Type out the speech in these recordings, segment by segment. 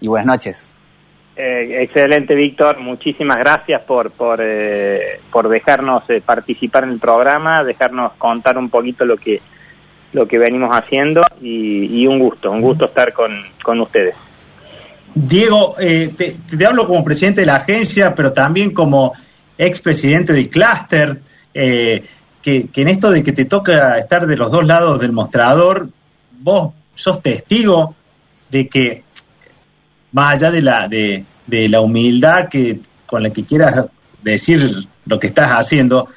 y buenas noches. Eh, excelente, Víctor. Muchísimas gracias por, por, eh, por dejarnos eh, participar en el programa, dejarnos contar un poquito lo que, lo que venimos haciendo y, un gusto, un gusto estar con, con ustedes. Diego, te, te, hablo como presidente de la agencia, pero también como expresidente del clúster, que, que en esto de que te toca estar de los dos lados del mostrador, vos sos testigo de que más allá de la, de, la humildad que, con la que quieras decir lo que estás haciendo,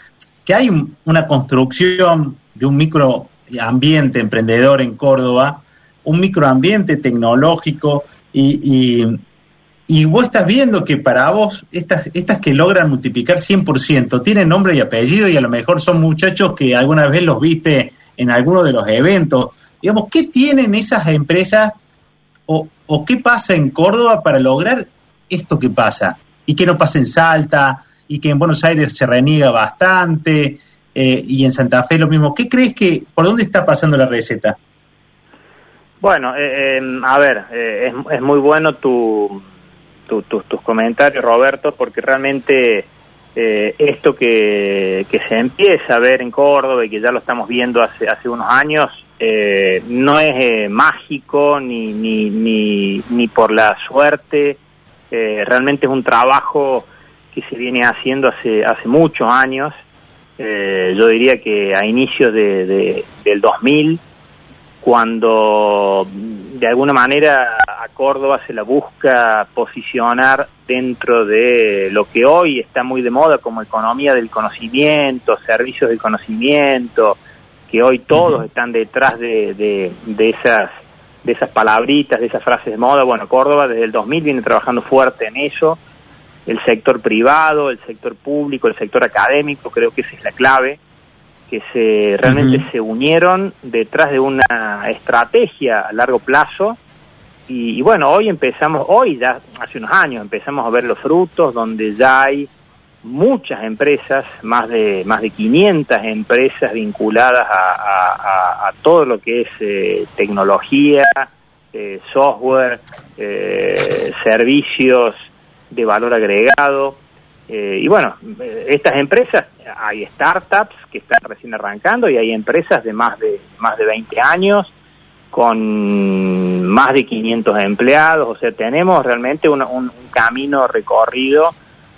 que hay una construcción de un microambiente emprendedor en Córdoba, un microambiente tecnológico y, y, vos estás viendo que para vos estas, estas que logran multiplicar 100% tienen nombre y apellido y a lo mejor son muchachos que alguna vez los viste en alguno de los eventos. Digamos, ¿qué tienen esas empresas o, qué pasa en Córdoba para lograr esto que pasa y que no pasa en Salta y que en Buenos Aires se reniega bastante eh, y en Santa Fe lo mismo. ¿Qué crees que, por dónde está pasando la receta? Bueno, eh, em, a ver, eh, es, muy bueno tu, tus comentarios, Roberto, porque realmente esto que, que, se empieza a ver en Córdoba y que ya lo estamos viendo hace, hace unos años, eh, no es eh, mágico ni, ni, ni, por la suerte, eh, realmente es un trabajo que se viene haciendo hace, hace muchos años, yo diría que a inicios de, del 2000, cuando de alguna manera a Córdoba se la busca posicionar dentro de lo que hoy está muy de moda como economía del conocimiento, servicios del conocimiento, que hoy todos están detrás de, de, esas de esas palabritas, de esas frases de moda. Bueno, Córdoba desde el 2000 viene trabajando fuerte en eso. El sector privado, el sector público, el sector académico, creo que esa es la clave, que se realmente se unieron detrás de una estrategia a largo plazo. Y, y, bueno, hoy empezamos, hoy ya hace unos años empezamos a ver los frutos donde ya hay muchas empresas, más de, más de 500 empresas vinculadas a, todo lo que es eh, tecnología, eh, software, eh, servicios de valor agregado. y bueno, estas empresas, hay startups que están recién arrancando y hay empresas de más de, más de 20 años con más de 500 empleados, o sea, tenemos realmente un, un camino recorrido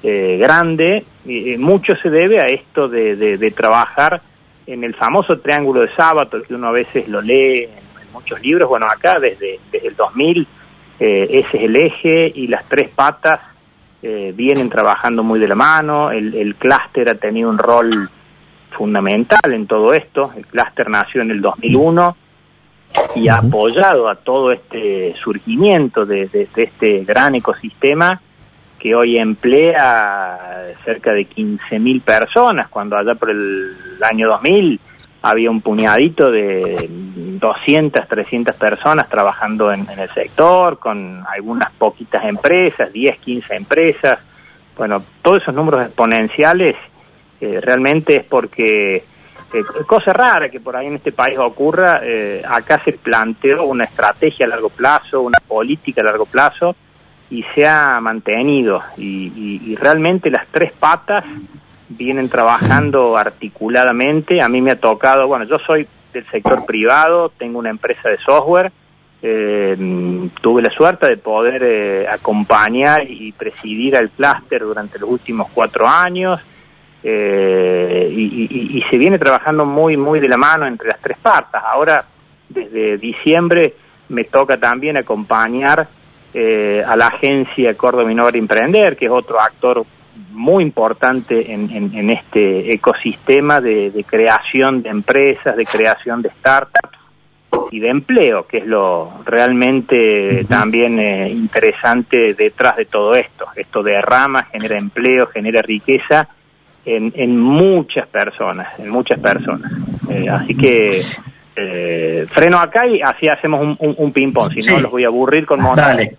eh, grande, y mucho se debe a esto de, trabajar en el famoso triángulo de sábado, que uno a veces lo lee en, muchos libros, bueno, acá desde, desde el 2000 eh, ese es el eje y las tres patas eh, vienen trabajando muy de la mano, el, el clúster ha tenido un rol fundamental en todo esto, el clúster nació en el 2001 y ha apoyado a todo este surgimiento de este gran ecosistema que hoy emplea cerca de 15.000 personas, cuando allá por el año 2000 había un puñadito de 200, 300 personas trabajando en, el sector, con algunas poquitas empresas, 10, 15 empresas. Bueno, todos esos números exponenciales eh, realmente es porque, eh, cosa rara que por ahí en este país ocurra, eh, acá se planteó una estrategia a largo plazo, una política a largo plazo, y se ha mantenido y, realmente las tres patas vienen trabajando articuladamente. A mí me ha tocado, bueno, yo soy del sector privado, tengo una empresa de software, eh, tuve la suerte de poder eh, acompañar y presidir al clúster durante los últimos cuatro años eh, y, y, se viene trabajando muy, muy de la mano entre las tres patas. Ahora, desde diciembre, me toca también acompañar eh, a la agencia Córdoba Innovar Emprender, que es otro actor muy importante en, este ecosistema de, creación de empresas, de creación de startups y de empleo, que es lo realmente también eh, interesante detrás de todo esto. Esto derrama, genera empleo, genera riqueza en, muchas personas, en muchas personas. Eh, así que freno acá y así hacemos un, ping-pong, si no los voy a aburrir con Dale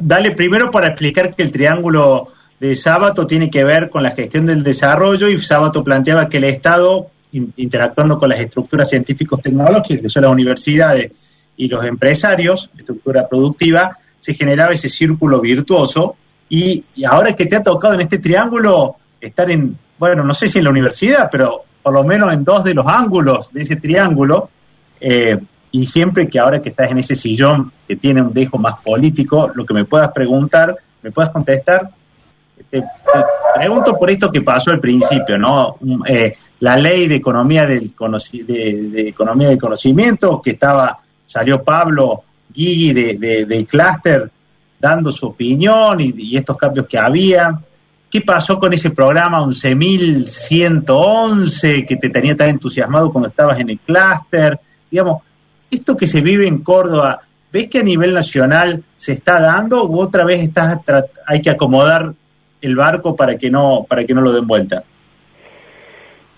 dale primero para explicar que el triángulo de Sábato tiene que ver con la gestión del desarrollo y Sábato planteaba que el Estado, interactuando con las estructuras científicos tecnológicas, que son las universidades y los empresarios, estructura productiva, se generaba ese círculo virtuoso. Y, ahora que te ha tocado en este triángulo estar en, bueno, no sé si en la universidad, pero por lo menos en dos de los ángulos de ese triángulo, eh, y siempre que ahora que estás en ese sillón que tiene un dejo más político, lo que me puedas preguntar, me puedas contestar, te, pregunto por esto que pasó al principio, ¿no? Eh, la ley de economía del de, economía del conocimiento que estaba salió Pablo Guigui de, del clúster dando su opinión y, y, estos cambios que había. ¿Qué pasó con ese programa 11.111 que te tenía tan entusiasmado cuando estabas en el clúster? Digamos, esto que se vive en Córdoba, ¿ves que a nivel nacional se está dando o otra vez estás hay que acomodar el barco para que no para que no lo den vuelta?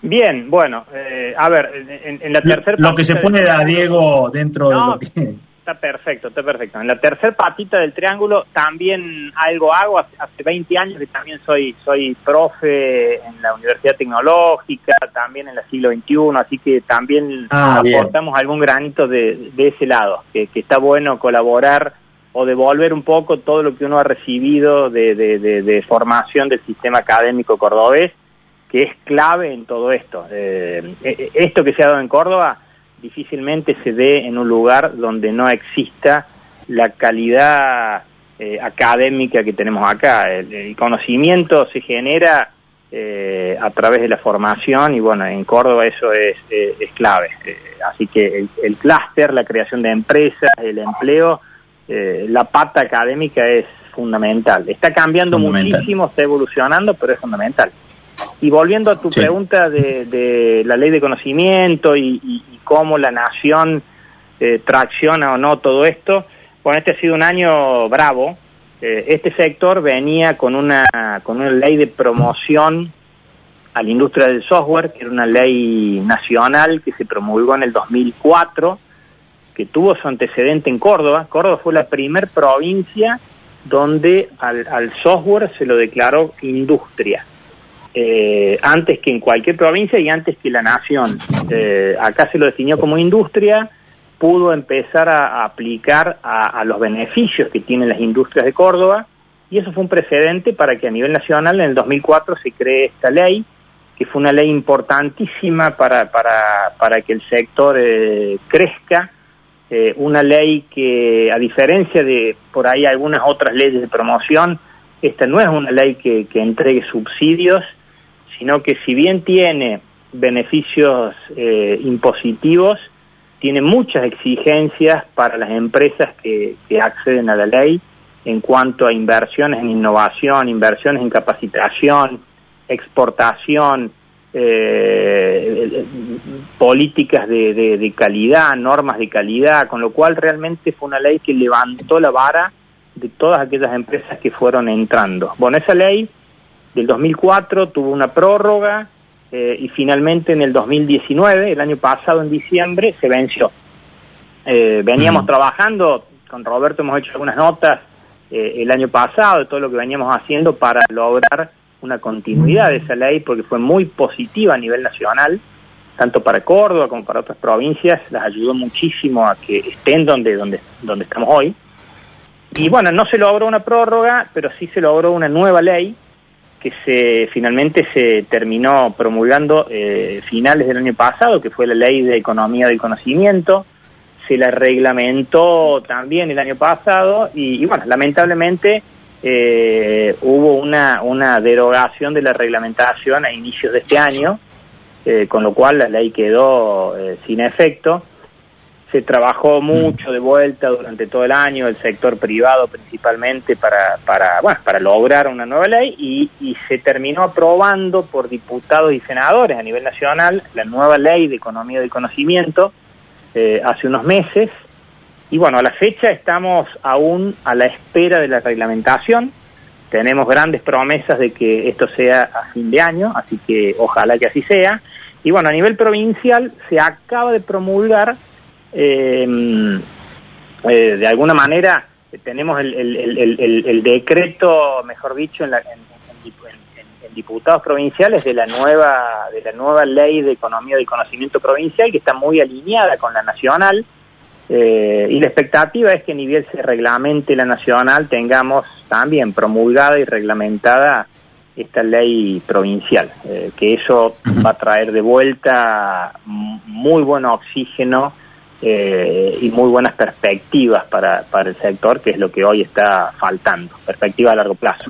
Bien, bueno, eh, a ver, en, la tercera... Lo, que se pone a Diego dentro de lo que... Está perfecto, está perfecto. En la tercera patita del triángulo también algo hago. Hace, 20 años que también soy soy profe en la Universidad Tecnológica, también en la siglo XXI, así que también ah, aportamos algún granito de, ese lado, que, está bueno colaborar o devolver un poco todo lo que uno ha recibido de, formación del sistema académico cordobés, que es clave en todo esto. Eh, eh, esto que se ha dado en Córdoba difícilmente se dé en un lugar donde no exista la calidad eh, académica que tenemos acá. El, conocimiento se genera eh, a través de la formación y bueno, en Córdoba eso es, es clave. Eh, así que el, el clúster, la creación de empresas, el empleo, la pata académica es fundamental. Está cambiando muchísimo, está evolucionando, pero es fundamental. Y volviendo a tu pregunta de, la ley de conocimiento y, cómo la nación eh, tracciona o no todo esto, bueno, este ha sido un año bravo. Eh, este sector venía con una, con una ley de promoción a la industria del software, que era una ley nacional que se promulgó en el 2004, que tuvo su antecedente en Córdoba. Córdoba fue la primer provincia donde al, al software se lo declaró industria. Eh, antes que en cualquier provincia y antes que la nación. Eh, acá se lo definió como industria, pudo empezar a, aplicar a, los beneficios que tienen las industrias de Córdoba y eso fue un precedente para que a nivel nacional en el 2004 se cree esta ley, que fue una ley importantísima para, para, para que el sector eh, crezca. una ley que, a diferencia de por ahí algunas otras leyes de promoción, esta no es una ley que, que entregue subsidios, sino que si bien tiene beneficios eh, impositivos, tiene muchas exigencias para las empresas que, acceden a la ley en cuanto a inversiones en innovación, inversiones en capacitación, exportación, eh, políticas de, calidad, normas de calidad, con lo cual realmente fue una ley que levantó la vara de todas aquellas empresas que fueron entrando. Bueno, esa ley del 2004 tuvo una prórroga eh, y finalmente en el 2019, el año pasado en diciembre, se venció. Eh, veníamos trabajando, con Roberto hemos hecho algunas notas eh, el año pasado de todo lo que veníamos haciendo para lograr una continuidad de esa ley porque fue muy positiva a nivel nacional, tanto para Córdoba como para otras provincias, las ayudó muchísimo a que estén donde, donde, donde estamos hoy. Y bueno, no se logró una prórroga, pero sí se logró una nueva ley que se finalmente se terminó promulgando eh, finales del año pasado, que fue la ley de economía del conocimiento, se la reglamentó también el año pasado y, bueno, lamentablemente eh, hubo una, una derogación de la reglamentación a inicios de este año, eh, con lo cual la ley quedó sin efecto se trabajó mm. mucho de vuelta durante todo el año, el sector privado principalmente, para, para, bueno, para lograr una nueva ley y, y, se terminó aprobando por diputados y senadores a nivel nacional la nueva ley de economía del conocimiento eh, hace unos meses. Y bueno, a la fecha estamos aún a la espera de la reglamentación. Tenemos grandes promesas de que esto sea a fin de año, así que ojalá que así sea. Y bueno, a nivel provincial se acaba de promulgar eh, eh, de alguna manera tenemos el, decreto, mejor dicho, en, diputados provinciales de la nueva de la nueva ley de economía y conocimiento provincial que está muy alineada con la nacional. Eh, y la expectativa es que a nivel se reglamente la nacional tengamos también promulgada y reglamentada esta ley provincial, eh, que eso va a traer de vuelta muy buen oxígeno eh, y muy buenas perspectivas para, para el sector, que es lo que hoy está faltando, perspectiva a largo plazo.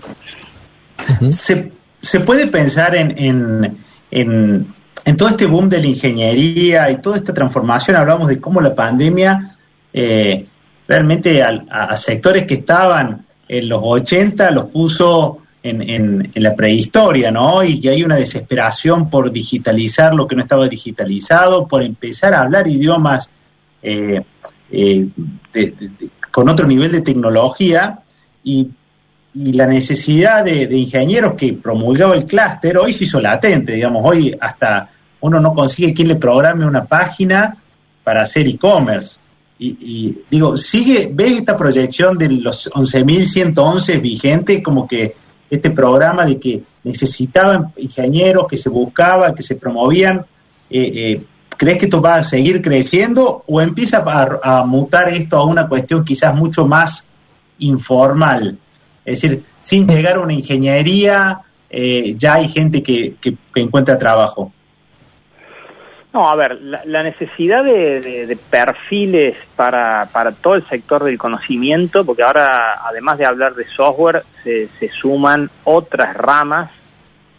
¿Se, se puede pensar en, en, en, en, todo este boom de la ingeniería y toda esta transformación? Hablamos de cómo la pandemia eh, realmente a, a sectores que estaban en los 80 los puso en, en, en, la prehistoria, ¿no? Y que hay una desesperación por digitalizar lo que no estaba digitalizado, por empezar a hablar idiomas eh, eh, con otro nivel de tecnología y, la necesidad de, ingenieros que promulgaba el clúster hoy se hizo latente, digamos, hoy hasta uno no consigue quien le programe una página para hacer e-commerce. Y, digo, sigue, ¿ves esta proyección de los 11.111 vigente como que este programa de que necesitaban ingenieros, que se buscaba, que se promovían. Eh, ¿Crees que esto va a seguir creciendo o empieza a, mutar esto a una cuestión quizás mucho más informal? Es decir, sin llegar a una ingeniería, eh, ya hay gente que, encuentra trabajo. No, a ver, la, necesidad de, perfiles para, para todo el sector del conocimiento, porque ahora, además de hablar de software, se, se suman otras ramas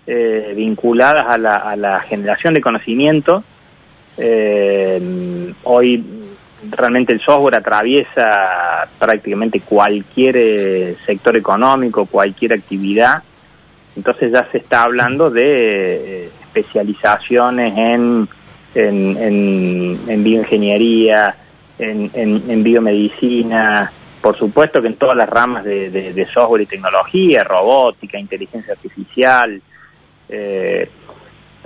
eh, vinculadas a la, a la, generación de conocimiento. Eh, hoy realmente el software atraviesa prácticamente cualquier eh, sector económico, cualquier actividad. Entonces ya se está hablando de eh, especializaciones en en, en, en bioingeniería, en, biomedicina, por supuesto que en todas las ramas de, de, de software y tecnología, robótica, inteligencia artificial. Eh,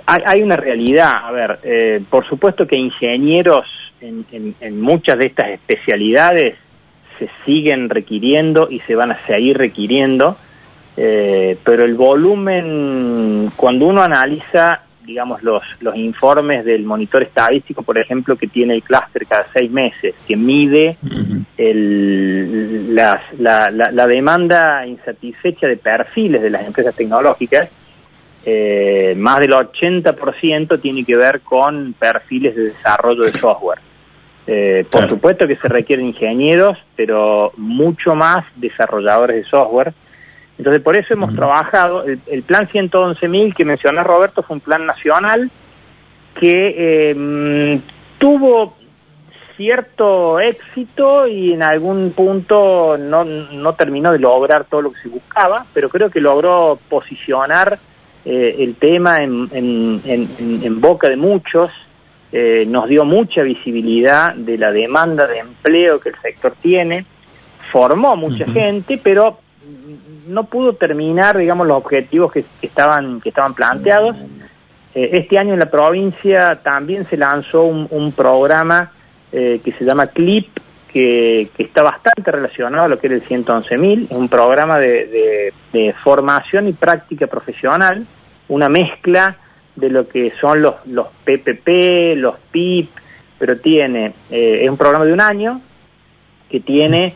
hay, hay, una realidad, a ver, eh, por supuesto que ingenieros en, en, en, muchas de estas especialidades se siguen requiriendo y se van a seguir requiriendo, eh, pero el volumen, cuando uno analiza digamos, los, los informes del monitor estadístico, por ejemplo, que tiene el clúster cada seis meses, que mide el, las, la, la, la, demanda insatisfecha de perfiles de las empresas tecnológicas, eh, más del 80% tiene que ver con perfiles de desarrollo de software. Eh, por claro. supuesto que se requieren ingenieros, pero mucho más desarrolladores de software entonces, por eso hemos uh -huh. trabajado, el, el plan 111.000 que mencionó Roberto fue un plan nacional que eh, tuvo cierto éxito y en algún punto no, no, terminó de lograr todo lo que se buscaba, pero creo que logró posicionar eh, el tema en, en, en, en, boca de muchos, eh, nos dio mucha visibilidad de la demanda de empleo que el sector tiene, formó mucha uh -huh. gente, pero no pudo terminar, digamos, los objetivos que, que estaban que estaban planteados. Eh, este año en la provincia también se lanzó un, un programa que se llama CLIP, que, que, está bastante relacionado a lo que era el 111.000, es un programa de, de, de, formación y práctica profesional, una mezcla de lo que son los, los PPP, los PIP, pero tiene, eh, es un programa de un año que tiene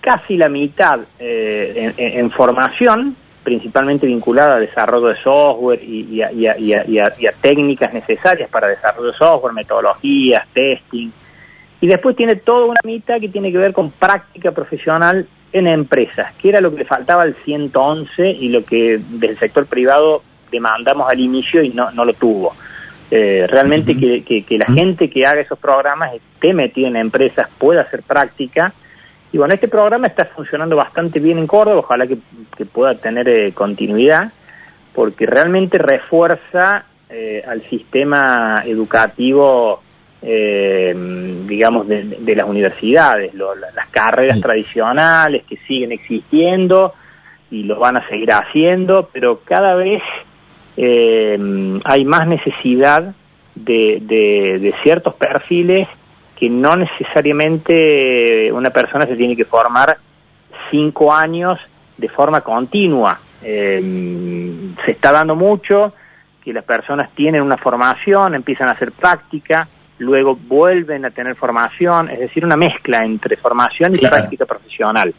casi la mitad eh, en, formación, principalmente vinculada a desarrollo de software y, y, a, y, a, y, a, a, técnicas necesarias para desarrollo de software, metodologías, testing. Y después tiene toda una mitad que tiene que ver con práctica profesional en empresas, que era lo que le faltaba al 111 y lo que del sector privado demandamos al inicio y no, no lo tuvo. Eh, realmente uh -huh. que, que, que, la gente que haga esos programas esté metida en empresas, pueda hacer práctica y bueno, este programa está funcionando bastante bien en Córdoba, ojalá que, que pueda tener eh, continuidad, porque realmente refuerza eh, al sistema educativo, eh, digamos, de, de, las universidades, lo, las carreras sí. tradicionales que siguen existiendo y lo van a seguir haciendo, pero cada vez eh, hay más necesidad de, de, de ciertos perfiles que no necesariamente una persona se tiene que formar cinco años de forma continua. Eh, se está dando mucho que las personas tienen una formación, empiezan a hacer práctica, luego vuelven a tener formación, es decir, una mezcla entre formación y práctica profesional.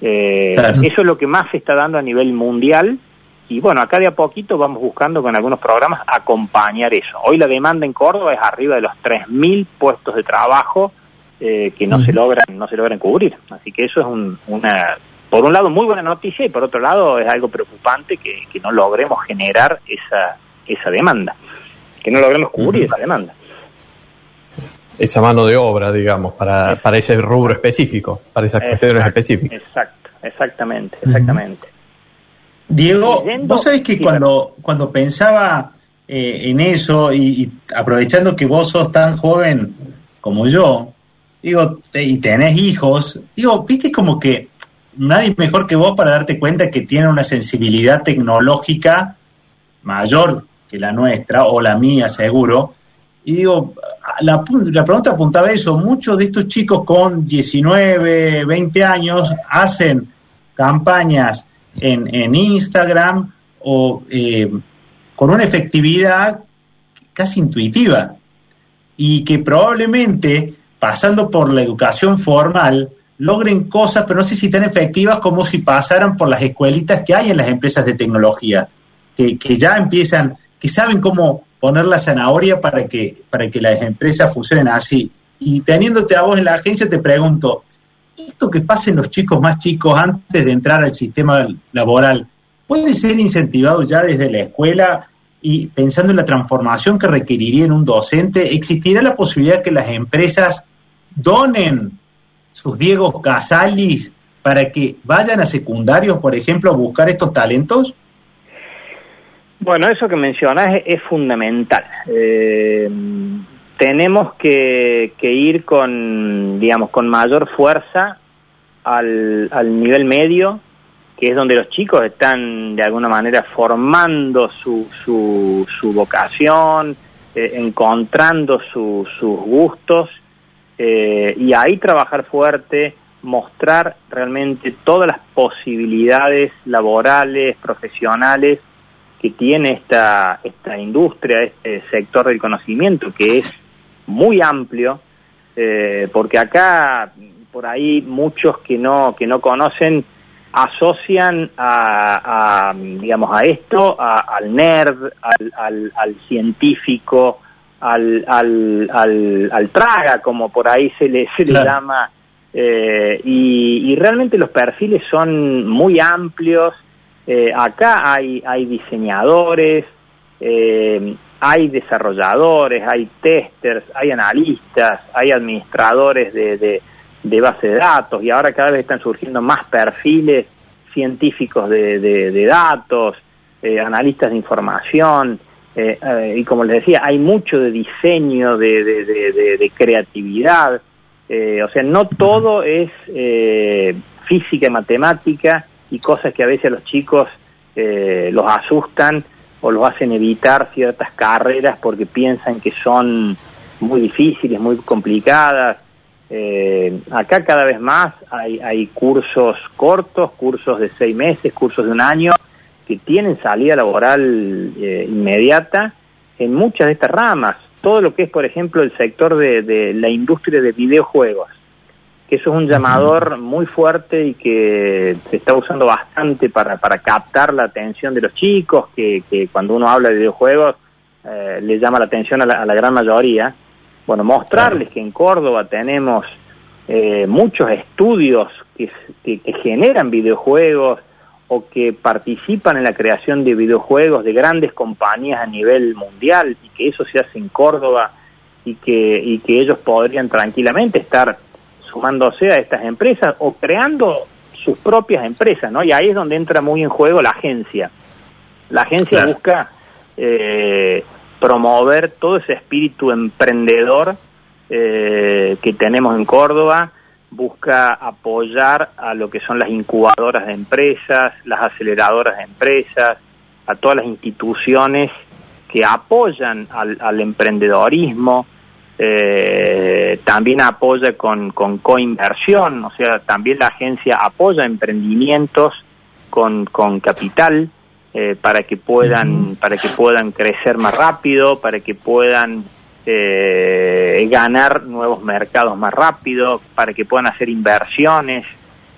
Eh, eso es lo que más se está dando a nivel mundial y bueno, acá de a poquito vamos buscando con algunos programas acompañar eso. Hoy la demanda en Córdoba es arriba de los 3.000 puestos de trabajo eh, que no se logran no se logran cubrir. Así que eso es una, por un lado, muy buena noticia y por otro lado es algo preocupante que, que no logremos generar esa, esa demanda, que no logremos cubrir esa demanda esa mano de obra, digamos, para, para ese rubro específico, para esas cuestiones específicas. Exacto, exactamente, exactamente. Diego, vos sabés que cuando, cuando pensaba eh, en eso y, aprovechando que vos sos tan joven como yo, digo, y tenés hijos, digo, viste como que nadie mejor que vos para darte cuenta que tiene una sensibilidad tecnológica mayor que la nuestra, o la mía seguro, y digo, la, la, pregunta apuntaba a eso, muchos de estos chicos con 19, 20 años hacen campañas en, en Instagram o eh, con una efectividad casi intuitiva y que probablemente pasando por la educación formal logren cosas, pero no sé si tan efectivas como si pasaran por las escuelitas que hay en las empresas de tecnología, que, que ya empiezan, que saben cómo poner la zanahoria para que, para que las empresas funcionen así. Y teniéndote a vos en la agencia, te pregunto, ¿esto que pasen los chicos más chicos antes de entrar al sistema laboral puede ser incentivado ya desde la escuela y pensando en la transformación que requeriría en un docente? ¿Existirá la posibilidad que las empresas donen sus Diego Casalis para que vayan a secundarios, por ejemplo, a buscar estos talentos? Bueno, eso que mencionas es, fundamental. Eh, tenemos que, ir con, digamos, con mayor fuerza al, nivel medio, que es donde los chicos están de alguna manera formando su, su, vocación, eh, encontrando sus gustos, eh, y ahí trabajar fuerte, mostrar realmente todas las posibilidades laborales, profesionales, que tiene esta, esta industria, este sector del conocimiento, que es muy amplio, eh, porque acá por ahí muchos que no, que no conocen asocian a, digamos a esto al nerd al, al, científico al, al, traga como por ahí se le, se le llama eh, y, y, realmente los perfiles son muy amplios. Eh, acá hay, hay diseñadores, eh, hay desarrolladores, hay testers, hay analistas, hay administradores de, de, base de datos y ahora cada vez están surgiendo más perfiles científicos de, datos, eh, analistas de información. y como les decía, hay mucho de diseño, de, de creatividad. o sea, no todo es física y matemática, y cosas que a veces los chicos eh, los asustan o los hacen evitar ciertas carreras porque piensan que son muy difíciles, muy complicadas. Eh, acá cada vez más hay, cursos cortos, cursos de seis meses, cursos de un año, que tienen salida laboral eh, inmediata en muchas de estas ramas. Todo lo que es, por ejemplo, el sector de la industria de videojuegos eso es un llamador muy fuerte y que se está usando bastante para, para captar la atención de los chicos, que, que cuando uno habla de videojuegos eh, le llama la atención a la, gran mayoría. Bueno, mostrarles que en Córdoba tenemos eh, muchos estudios que, que, generan videojuegos o que participan en la creación de videojuegos de grandes compañías a nivel mundial y que eso se hace en Córdoba y que, y que ellos podrían tranquilamente estar sumándose a estas empresas o creando sus propias empresas, ¿no? Y ahí es donde entra muy en juego la agencia. La agencia busca eh, promover todo ese espíritu emprendedor eh, que tenemos en Córdoba, busca apoyar a lo que son las incubadoras de empresas, las aceleradoras de empresas, a todas las instituciones que apoyan al, al emprendedorismo, eh, también apoya con, con coinversión, o sea, también la agencia apoya emprendimientos con, con capital eh, para que puedan para que puedan crecer más rápido, para que puedan eh, ganar nuevos mercados más rápido, para que puedan hacer inversiones.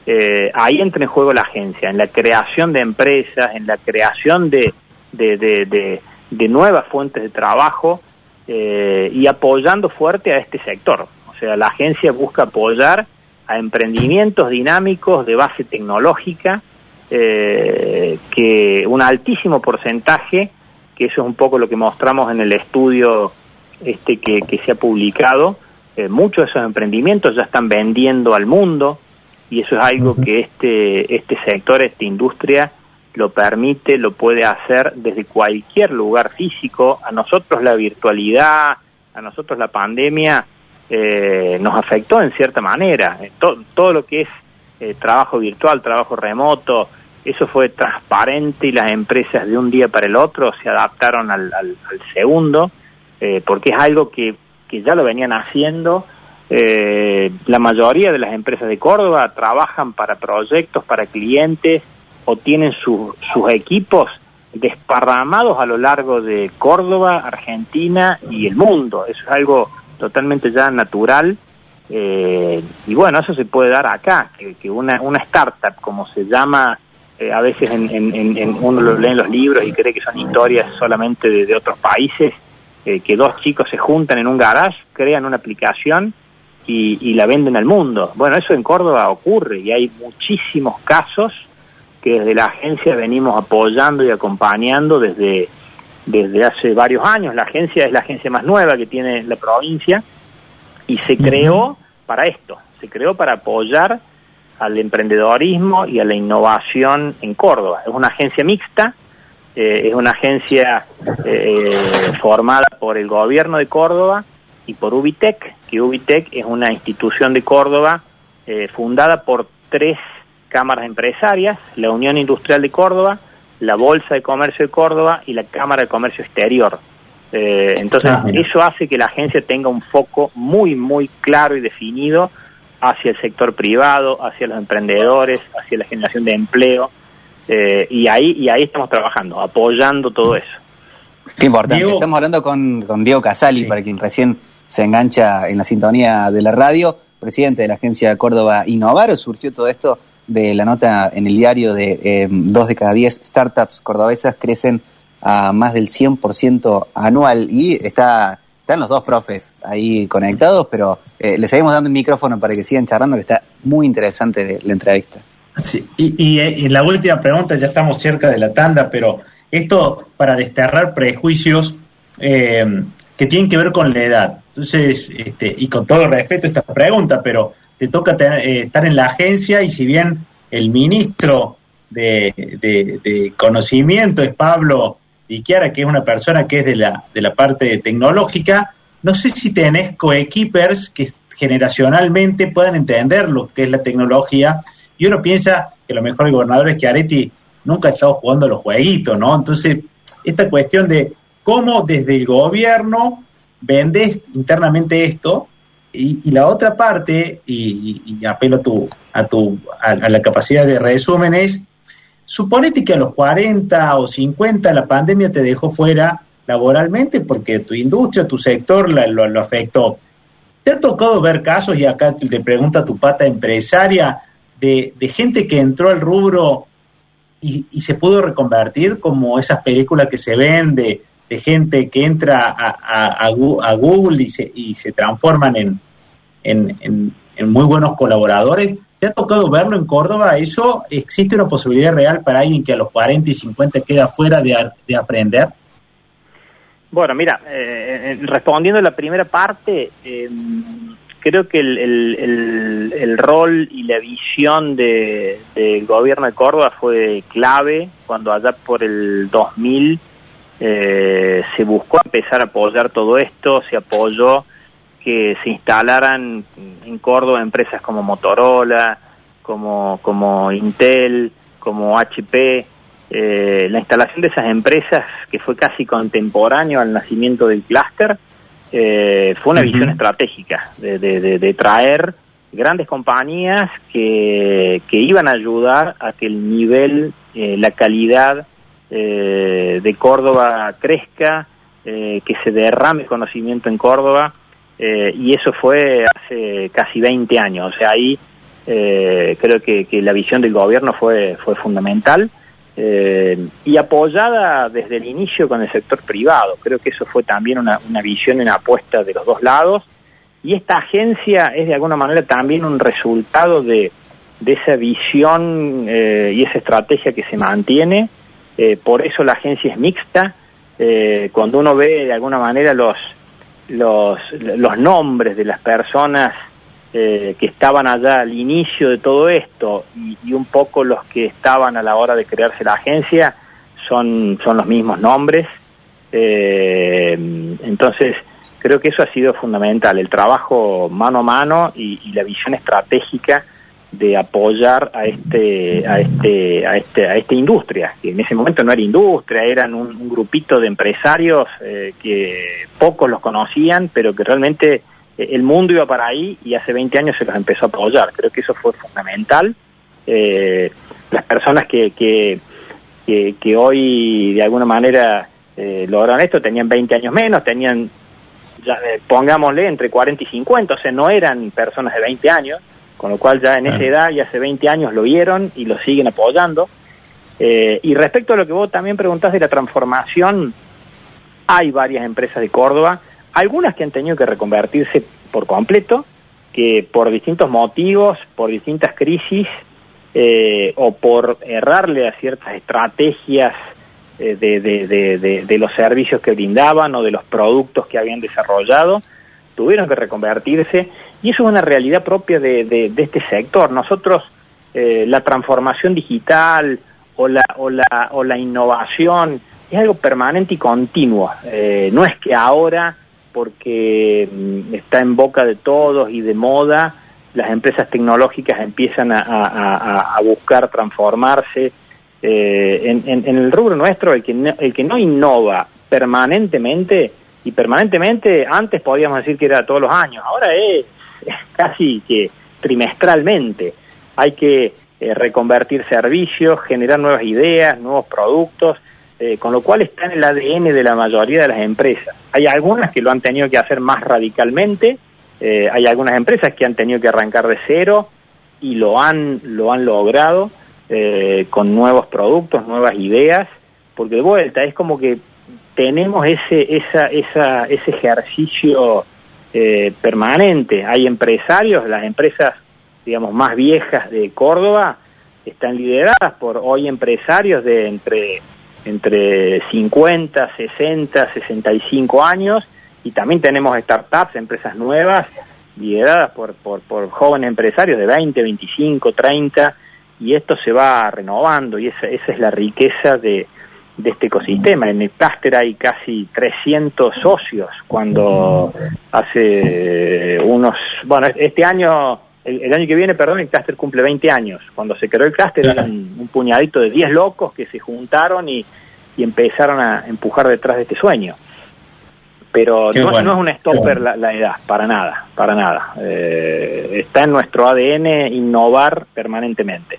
Eh, ahí entra en juego la agencia, en la creación de empresas, en la creación de, de, nuevas fuentes de trabajo eh, y apoyando fuerte a este sector. O sea, la agencia busca apoyar a emprendimientos dinámicos de base tecnológica, que un altísimo porcentaje, que eso es un poco lo que mostramos en el estudio este que, se ha publicado, eh, muchos de esos emprendimientos ya están vendiendo al mundo y eso es algo que este, este sector, esta industria, lo permite, lo puede hacer desde cualquier lugar físico. A nosotros la virtualidad, a nosotros la pandemia eh, nos afectó en cierta manera. Eh, todo lo que es trabajo virtual, trabajo remoto, eso fue transparente y las empresas de un día para el otro se adaptaron al segundo eh, porque es algo que, que, ya lo venían haciendo. Eh, la mayoría de las empresas de Córdoba trabajan para proyectos, para clientes o tienen sus equipos desparramados a lo largo de Córdoba, Argentina y el mundo. Eso es algo totalmente ya natural. Eh, y bueno, eso se puede dar acá, que, una, una startup, como se llama, a veces en, uno lo lee en los libros y cree que son historias solamente de otros países, eh, que dos chicos se juntan en un garage, crean una aplicación y, la venden al mundo. Bueno, eso en Córdoba ocurre y hay muchísimos casos que desde la agencia venimos apoyando y acompañando desde, desde hace varios años. La agencia es la agencia más nueva que tiene la provincia y se creó para esto, se creó para apoyar al emprendedorismo y a la innovación en Córdoba. Es una agencia mixta eh, es una agencia eh, formada por el gobierno de Córdoba y por Ubitec, que Ubitec es una institución de Córdoba eh, fundada por tres cámaras empresarias, la Unión Industrial de Córdoba, la Bolsa de Comercio de Córdoba y la Cámara de Comercio Exterior. entonces, ah, eso hace que la agencia tenga un foco muy, muy claro y definido hacia el sector privado, hacia los emprendedores, hacia la generación de empleo, eh, y, ahí, y ahí estamos trabajando, apoyando todo eso. Qué importante. Estamos hablando con, con Diego Casali, para quien recién se engancha en la sintonía de la radio, presidente de la agencia Córdoba Innovar. Surgió todo esto de la nota en el diario de eh, dos de cada diez startups cordobesas crecen a más del 100% anual y está están los dos profes ahí conectados, pero eh, les seguimos dando el micrófono para que sigan charlando, que está muy interesante la entrevista. Sí, y, y, la última pregunta, ya estamos cerca de la tanda, pero esto para desterrar prejuicios eh, que tienen que ver con la edad. Entonces, este, y con todo respeto esta pregunta, pero te toca eh, estar en la agencia y si bien el ministro de, de, conocimiento es Pablo Iquiara, que es una persona que es de la, de la parte tecnológica, no sé si tenés coequippers que generacionalmente puedan entender lo que es la tecnología y uno piensa que lo mejor el gobernador es que Areti nunca ha estado jugando los jueguitos, ¿no? Entonces, esta cuestión de cómo desde el gobierno vendes internamente esto y, la otra parte, y, apelo a, tu, a, tu, a, la capacidad de resumen, es, suponete que a los 40 o 50 la pandemia te dejó fuera laboralmente porque tu industria, tu sector lo, lo afectó. ¿Te ha tocado ver casos, y acá te pregunta tu pata empresaria, de, gente que entró al rubro y, se pudo reconvertir, como esas películas que se ven de, gente que entra a, Google y se, y se transforman en, en, muy buenos colaboradores. ¿Te ha tocado verlo en Córdoba? ¿Eso existe una posibilidad real para alguien que a los 40 y 50 queda fuera de, de aprender? Bueno, mira, eh, eh, respondiendo a la primera parte, eh, creo que el, el, rol y la visión del gobierno de Córdoba fue clave cuando allá por el 2000 eh, se buscó empezar a apoyar todo esto, se apoyó que se instalaran en Córdoba empresas como Motorola, como, como Intel, como HP, eh, la instalación de esas empresas que fue casi contemporáneo al nacimiento del clúster, eh, fue una visión estratégica de, traer grandes compañías que, iban a ayudar a que el nivel, eh, la calidad eh, de Córdoba crezca que se derrame conocimiento en Córdoba, y eso fue hace casi 20 años. O sea, ahí creo que, que, la visión del gobierno fue, fue fundamental. y apoyada desde el inicio con el sector privado. Creo que eso fue también una, una visión en apuesta de los dos lados y esta agencia es de alguna manera también un resultado de, esa visión eh, y esa estrategia que se mantiene. Eh, por eso la agencia es mixta. Eh, cuando uno ve de alguna manera los, los, los nombres de las personas que estaban allá al inicio de todo esto y, un poco los que estaban a la hora de crearse la agencia son, son los mismos nombres. entonces, creo que eso ha sido fundamental, el trabajo mano a mano y, la visión estratégica de apoyar a este a este a este a esta industria que en ese momento no era industria eran un, grupito de empresarios eh, que pocos los conocían pero que realmente eh, el mundo iba para ahí y hace 20 años se los empezó a apoyar. Creo que eso fue fundamental. Eh, las personas que, que, que, hoy de alguna manera lograron esto tenían 20 años menos tenían eh, pongámosle entre 40 y 50, o sea, no eran personas de 20 años, con lo cual ya en esa edad y hace 20 años lo vieron y lo siguen apoyando. Eh, y respecto a lo que vos también preguntás de la transformación, hay varias empresas de Córdoba, algunas que han tenido que reconvertirse por completo, que por distintos motivos, por distintas crisis, eh, o por errarle a ciertas estrategias eh, de, de, de, los servicios que brindaban o de los productos que habían desarrollado, tuvieron que reconvertirse y eso es una realidad propia de, este sector. Nosotros, eh, la transformación digital o la, o, la, o la innovación es algo permanente y continuo. Eh, no es que ahora, porque mm, está en boca de todos y de moda, las empresas tecnológicas empiezan a, a buscar transformarse eh, en, el rubro nuestro, el que, no, el que no innova permanentemente, y permanentemente antes podíamos decir que era todos los años, ahora es, casi que trimestralmente. Hay que eh, reconvertir servicios, generar nuevas ideas, nuevos productos, eh, con lo cual está en el ADN de la mayoría de las empresas. Hay algunas que lo han tenido que hacer más radicalmente, hay algunas empresas que han tenido que arrancar de cero y lo han, lo han logrado. Eh, con nuevos productos, nuevas ideas, porque de vuelta es como que tenemos ese, esa, esa, ese ejercicio eh, permanente. Hay empresarios, las empresas, digamos, más viejas de Córdoba están lideradas por hoy empresarios de entre, entre 50, 60, 65 años y también tenemos startups, empresas nuevas, lideradas por, por, por jóvenes empresarios de 20, 25, 30 y esto se va renovando y esa, esa es la riqueza de, de este ecosistema. En el clúster hay casi 300 socios cuando hace unos, bueno, este año, el, año que viene, perdón, el clúster cumple 20 años. Cuando se creó el clúster eran un puñadito de 10 locos que se juntaron y, y empezaron a empujar detrás de este sueño. Pero no, no, es un stopper la, la, edad, para nada, para nada. Eh, está en nuestro ADN innovar permanentemente.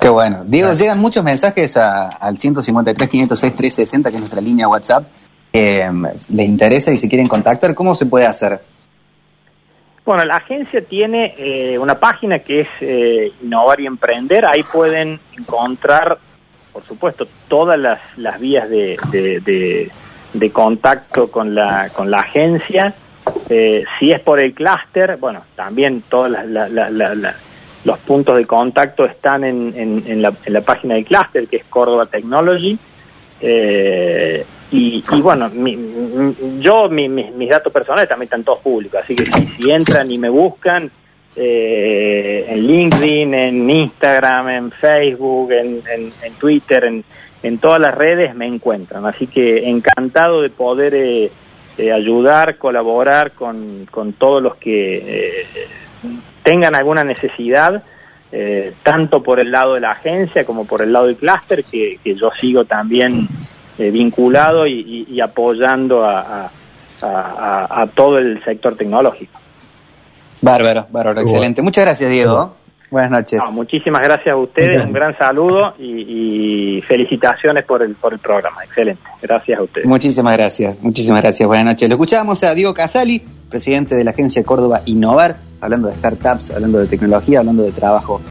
Qué bueno. Diego, llegan muchos mensajes al 153 506 360, que es nuestra línea WhatsApp. Eh, ¿Les interesa y si quieren contactar? ¿Cómo se puede hacer? Bueno, la agencia tiene eh, una página que es eh, Innovar y Emprender. Ahí pueden encontrar, por supuesto, todas las, las vías de, de, contacto con la, con la agencia. Eh, si es por el clúster, bueno, también todas las, las los puntos de contacto están en, en, la, página del clúster, que es Córdoba Technology. Eh, y, bueno, yo, mis datos personales también están todos públicos, así que si, entran y me buscan eh, en LinkedIn, en Instagram, en Facebook, en, en Twitter, en, en, todas las redes me encuentran. Así que encantado de poder eh, ayudar, colaborar con, con todos los que tengan alguna necesidad, eh, tanto por el lado de la agencia como por el lado del clúster, que, yo sigo también eh, vinculado y, apoyando a, todo el sector tecnológico. Bárbaro, bárbaro, excelente. Muchas gracias, Diego. Buenas noches. muchísimas gracias a ustedes, un gran saludo y, felicitaciones por el, por el programa. Excelente. Gracias a ustedes. Muchísimas gracias, muchísimas gracias. Buenas noches. Lo escuchábamos a Diego Casali, presidente de la agencia Córdoba Innovar, hablando de startups, hablando de tecnología, hablando de trabajo